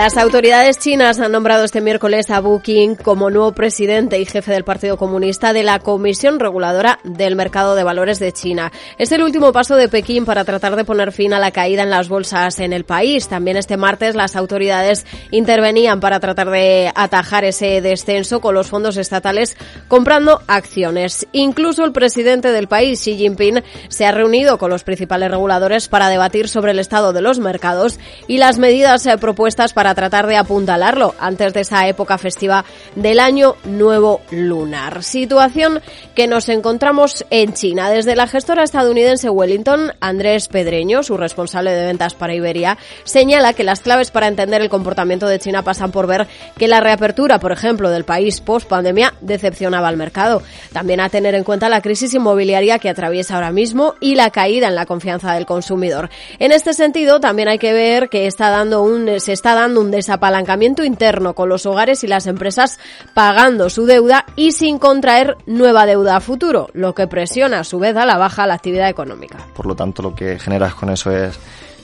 Las autoridades chinas han nombrado este miércoles a Booking como nuevo presidente y jefe del Partido Comunista de la Comisión Reguladora del Mercado de Valores de China. Es el último paso de Pekín para tratar de poner fin a la caída en las bolsas en el país. También este martes las autoridades intervenían para tratar de atajar ese descenso con los fondos estatales comprando acciones. Incluso el presidente del país, Xi Jinping, se ha reunido con los principales reguladores para debatir sobre el estado de los mercados y las medidas eh, propuestas para tratar de apuntalarlo antes de esa época festiva del año nuevo lunar. Situación que nos encontramos en China. Desde la gestora estadounidense Wellington, Andrés Pedreño, su responsable de ventas para Iberia, señala que las claves para entender el comportamiento de China pasan por ver que la reapertura, por ejemplo, del país post pandemia decepcionaba al mercado. También a tener en cuenta la crisis inmobiliaria que atraviesa ahora mismo y la caída en la confianza del consumidor. En este sentido, también hay que ver que está dando un, se está dando un desapalancamiento interno con los hogares y las empresas pagando su deuda y sin contraer nueva deuda a futuro, lo que presiona a su vez a la baja la actividad económica. Por lo tanto, lo que generas con eso es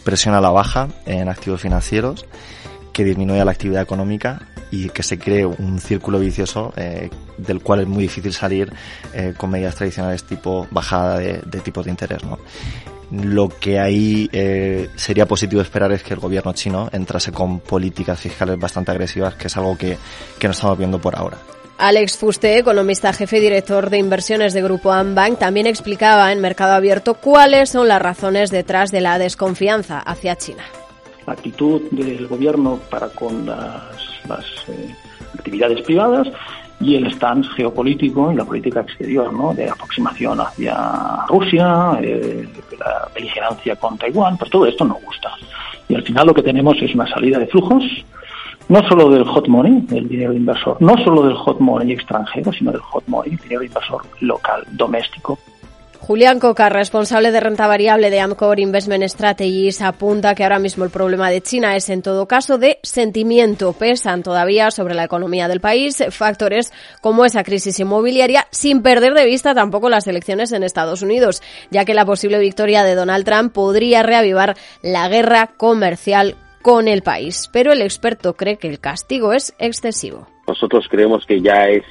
presión a la baja en activos financieros que disminuye la actividad económica y que se cree un círculo vicioso eh, del cual es muy difícil salir eh, con medidas tradicionales tipo bajada de, de tipos de interés. ¿no? Lo que ahí eh, sería positivo esperar es que el gobierno chino entrase con políticas fiscales bastante agresivas, que es algo que, que no estamos viendo por ahora. Alex Fuste, economista jefe y director de inversiones de Grupo Ambank, también explicaba en Mercado Abierto cuáles son las razones detrás de la desconfianza hacia China. La actitud del gobierno para con las, las eh, actividades privadas y el stance geopolítico y la política exterior, ¿no? De aproximación hacia Rusia, eh, la beligerancia con Taiwán, pues todo esto nos gusta. Y al final lo que tenemos es una salida de flujos, no solo del hot money, del dinero de inversor, no solo del hot money extranjero, sino del hot money, dinero de inversor local, doméstico, Julián Coca, responsable de renta variable de Amcor Investment Strategies, apunta que ahora mismo el problema de China es en todo caso de sentimiento. Pesan todavía sobre la economía del país factores como esa crisis inmobiliaria, sin perder de vista tampoco las elecciones en Estados Unidos, ya que la posible victoria de Donald Trump podría reavivar la guerra comercial con el país. Pero el experto cree que el castigo es excesivo. Nosotros creemos que ya es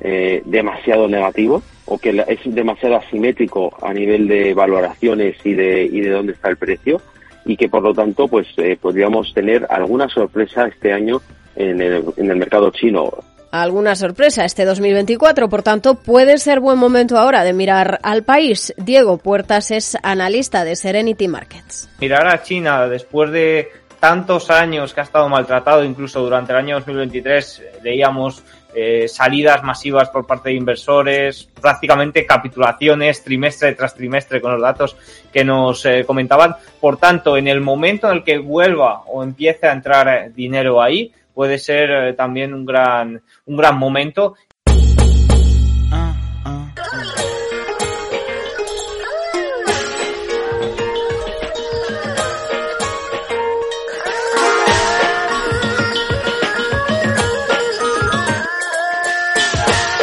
eh, demasiado negativo o que es demasiado asimétrico a nivel de valoraciones y de, y de dónde está el precio y que por lo tanto pues eh, podríamos tener alguna sorpresa este año en el, en el mercado chino. Alguna sorpresa este 2024, por tanto, puede ser buen momento ahora de mirar al país. Diego Puertas es analista de Serenity Markets. Mirar a China después de tantos años que ha estado maltratado, incluso durante el año 2023 leíamos eh, salidas masivas por parte de inversores, prácticamente capitulaciones trimestre tras trimestre con los datos que nos eh, comentaban. Por tanto, en el momento en el que vuelva o empiece a entrar eh, dinero ahí, puede ser eh, también un gran, un gran momento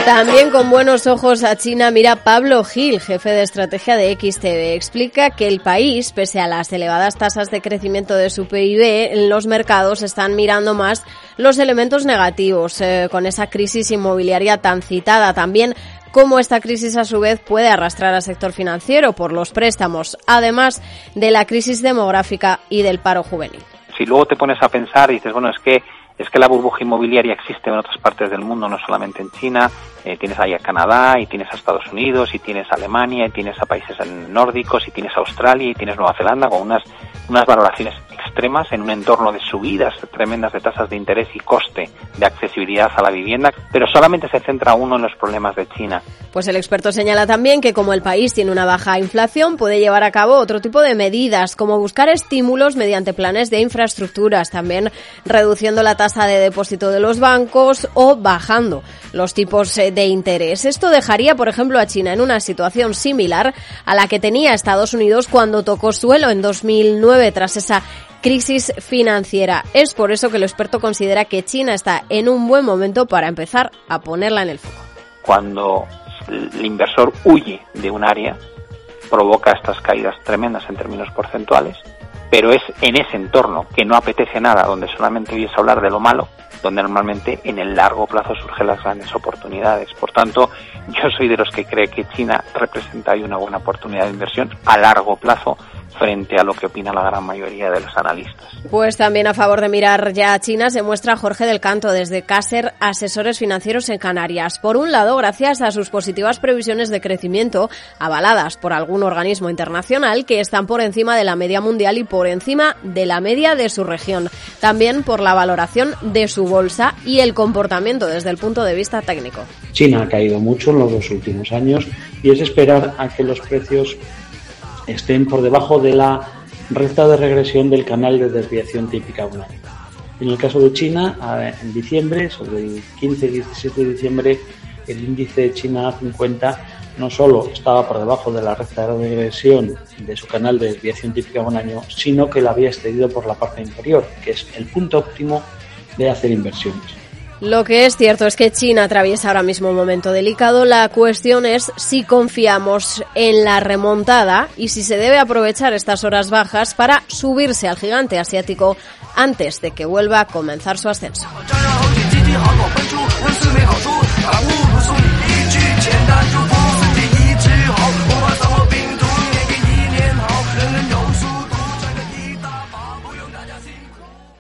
También con buenos ojos a China mira Pablo Gil, jefe de estrategia de XTV. Explica que el país, pese a las elevadas tasas de crecimiento de su PIB, en los mercados están mirando más los elementos negativos, eh, con esa crisis inmobiliaria tan citada. También cómo esta crisis a su vez puede arrastrar al sector financiero por los préstamos, además de la crisis demográfica y del paro juvenil. Si luego te pones a pensar y dices, bueno, es que es que la burbuja inmobiliaria existe en otras partes del mundo, no solamente en China. Eh, tienes ahí a Canadá, y tienes a Estados Unidos, y tienes a Alemania, y tienes a países nórdicos, y tienes a Australia, y tienes Nueva Zelanda, con unas, unas valoraciones extremas en un entorno de subidas tremendas de tasas de interés y coste de accesibilidad a la vivienda, pero solamente se centra uno en los problemas de China. Pues el experto señala también que como el país tiene una baja inflación, puede llevar a cabo otro tipo de medidas, como buscar estímulos mediante planes de infraestructuras, también reduciendo la tasa de depósito de los bancos o bajando los tipos eh, de interés. Esto dejaría, por ejemplo, a China en una situación similar a la que tenía Estados Unidos cuando tocó suelo en 2009 tras esa crisis financiera. Es por eso que el experto considera que China está en un buen momento para empezar a ponerla en el foco. Cuando el inversor huye de un área, provoca estas caídas tremendas en términos porcentuales, pero es en ese entorno que no apetece nada, donde solamente oyes hablar de lo malo, donde normalmente en el largo plazo surgen las grandes oportunidades. Por tanto, yo soy de los que cree que China representa ahí una buena oportunidad de inversión a largo plazo frente a lo que opina la gran mayoría de los analistas. Pues también a favor de mirar ya a China se muestra Jorge del Canto desde Caser Asesores Financieros en Canarias. Por un lado, gracias a sus positivas previsiones de crecimiento, avaladas por algún organismo internacional que están por encima de la media mundial y por encima de la media de su región. También por la valoración de su bolsa y el comportamiento desde el punto de vista técnico. China ha caído mucho en los dos últimos años y es esperar a que los precios estén por debajo de la recta de regresión del canal de desviación típica un año. En el caso de China, en diciembre, sobre el 15 y 17 de diciembre, el índice China 50 no solo estaba por debajo de la recta de regresión de su canal de desviación típica un año, sino que la había excedido por la parte inferior, que es el punto óptimo de hacer inversiones. Lo que es cierto es que China atraviesa ahora mismo un momento delicado. La cuestión es si confiamos en la remontada y si se debe aprovechar estas horas bajas para subirse al gigante asiático antes de que vuelva a comenzar su ascenso.